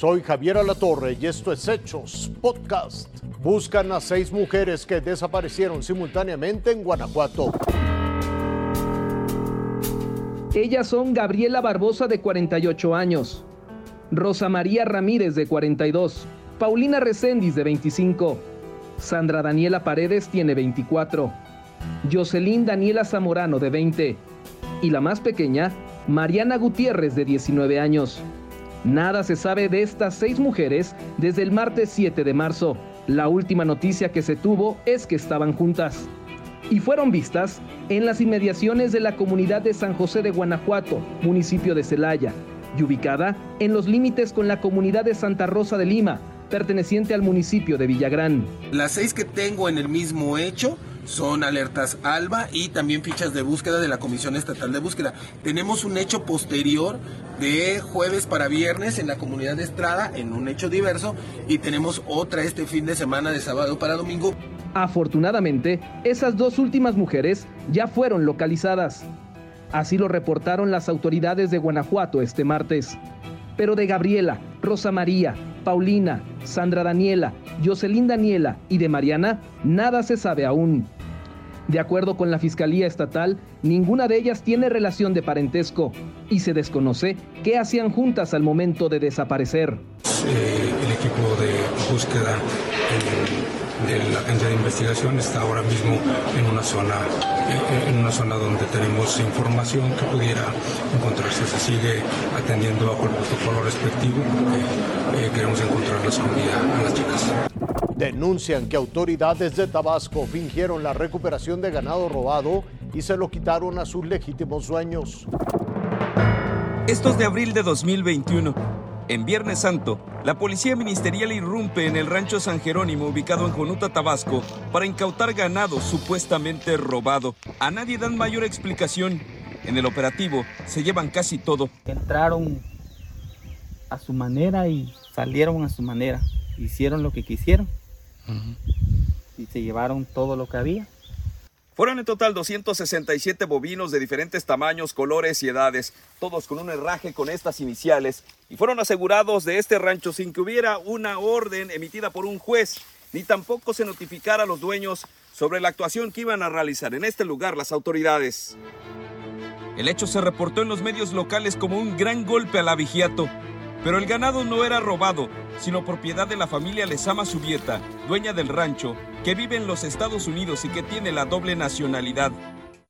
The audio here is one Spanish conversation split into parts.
Soy Javier Alatorre y esto es Hechos Podcast. Buscan a seis mujeres que desaparecieron simultáneamente en Guanajuato. Ellas son Gabriela Barbosa de 48 años, Rosa María Ramírez de 42, Paulina Recendis de 25, Sandra Daniela Paredes tiene 24, Jocelyn Daniela Zamorano de 20 y la más pequeña, Mariana Gutiérrez de 19 años. Nada se sabe de estas seis mujeres desde el martes 7 de marzo. La última noticia que se tuvo es que estaban juntas y fueron vistas en las inmediaciones de la comunidad de San José de Guanajuato, municipio de Celaya, y ubicada en los límites con la comunidad de Santa Rosa de Lima, perteneciente al municipio de Villagrán. Las seis que tengo en el mismo hecho son alertas ALBA y también fichas de búsqueda de la Comisión Estatal de Búsqueda. Tenemos un hecho posterior de jueves para viernes en la comunidad de Estrada, en un hecho diverso, y tenemos otra este fin de semana de sábado para domingo. Afortunadamente, esas dos últimas mujeres ya fueron localizadas. Así lo reportaron las autoridades de Guanajuato este martes. Pero de Gabriela, Rosa María, Paulina, Sandra Daniela, Jocelyn Daniela y de Mariana, nada se sabe aún. De acuerdo con la Fiscalía Estatal, ninguna de ellas tiene relación de parentesco y se desconoce qué hacían juntas al momento de desaparecer. Eh, el equipo de búsqueda de la agencia de investigación está ahora mismo en una zona en una zona donde tenemos información que pudiera encontrarse. Se sigue atendiendo bajo el protocolo respectivo. Eh, queremos encontrarlas con vida a las chicas. Denuncian que autoridades de Tabasco fingieron la recuperación de ganado robado y se lo quitaron a sus legítimos dueños. Estos de abril de 2021 en Viernes Santo, la policía ministerial irrumpe en el rancho San Jerónimo ubicado en Jonuta, Tabasco, para incautar ganado supuestamente robado. A nadie dan mayor explicación. En el operativo se llevan casi todo. Entraron a su manera y salieron a su manera. Hicieron lo que quisieron y se llevaron todo lo que había. Fueron en total 267 bovinos de diferentes tamaños, colores y edades, todos con un herraje con estas iniciales, y fueron asegurados de este rancho sin que hubiera una orden emitida por un juez, ni tampoco se notificara a los dueños sobre la actuación que iban a realizar en este lugar las autoridades. El hecho se reportó en los medios locales como un gran golpe al abigiato, pero el ganado no era robado, sino propiedad de la familia Lezama Subieta, dueña del rancho, que vive en los Estados Unidos y que tiene la doble nacionalidad.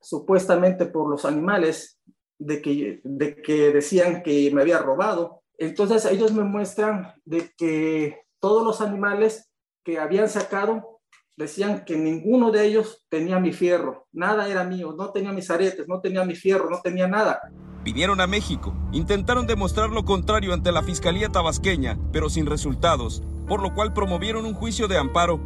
Supuestamente por los animales de que, de que decían que me había robado. Entonces ellos me muestran de que todos los animales que habían sacado decían que ninguno de ellos tenía mi fierro, nada era mío, no tenía mis aretes, no tenía mi fierro, no tenía nada. Vinieron a México, intentaron demostrar lo contrario ante la Fiscalía tabasqueña, pero sin resultados, por lo cual promovieron un juicio de amparo.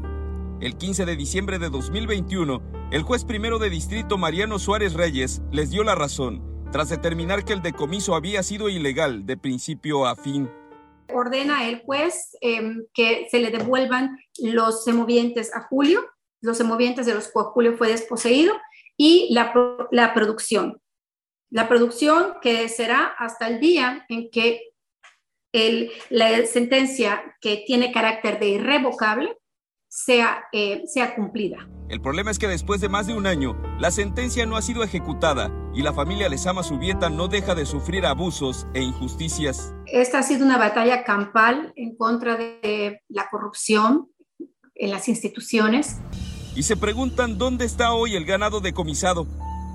El 15 de diciembre de 2021, el juez primero de distrito Mariano Suárez Reyes les dio la razón, tras determinar que el decomiso había sido ilegal de principio a fin. Ordena el juez em, que se le devuelvan los semovientes a Julio, los semovientes de los cuales Julio fue desposeído, y la, la producción la producción que será hasta el día en que la sentencia que tiene carácter de irrevocable sea, eh, sea cumplida. El problema es que después de más de un año, la sentencia no ha sido ejecutada y la familia Lezama Subieta no deja de sufrir abusos e injusticias. Esta ha sido una batalla campal en contra de la corrupción en las instituciones. Y se preguntan dónde está hoy el ganado decomisado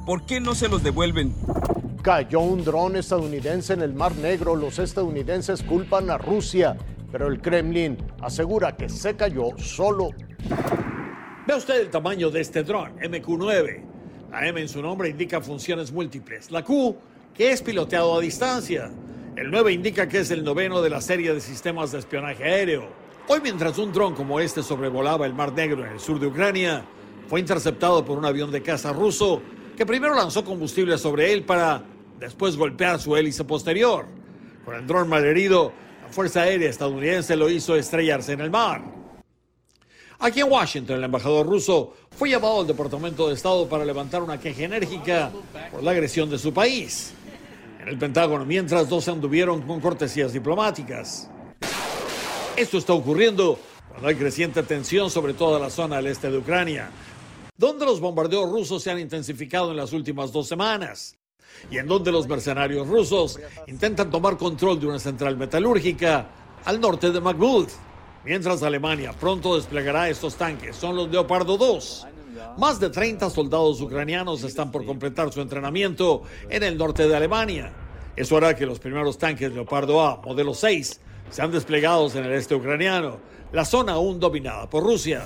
¿Por qué no se los devuelven? Cayó un dron estadounidense en el Mar Negro. Los estadounidenses culpan a Rusia, pero el Kremlin asegura que se cayó solo. Ve usted el tamaño de este dron, MQ-9. La M en su nombre indica funciones múltiples. La Q, que es piloteado a distancia. El 9 indica que es el noveno de la serie de sistemas de espionaje aéreo. Hoy, mientras un dron como este sobrevolaba el Mar Negro en el sur de Ucrania, fue interceptado por un avión de caza ruso que primero lanzó combustible sobre él para después golpear su hélice posterior. Con el dron malherido, Fuerza Aérea estadounidense lo hizo estrellarse en el mar. Aquí en Washington, el embajador ruso fue llevado al Departamento de Estado para levantar una queja enérgica por la agresión de su país. En el Pentágono, mientras dos anduvieron con cortesías diplomáticas. Esto está ocurriendo cuando hay creciente tensión sobre toda la zona del este de Ucrania, donde los bombardeos rusos se han intensificado en las últimas dos semanas y en donde los mercenarios rusos intentan tomar control de una central metalúrgica al norte de Bakhmut. Mientras Alemania pronto desplegará estos tanques, son los Leopardo 2. Más de 30 soldados ucranianos están por completar su entrenamiento en el norte de Alemania. Eso hará que los primeros tanques Leopardo A, modelo 6, sean desplegados en el este ucraniano, la zona aún dominada por Rusia.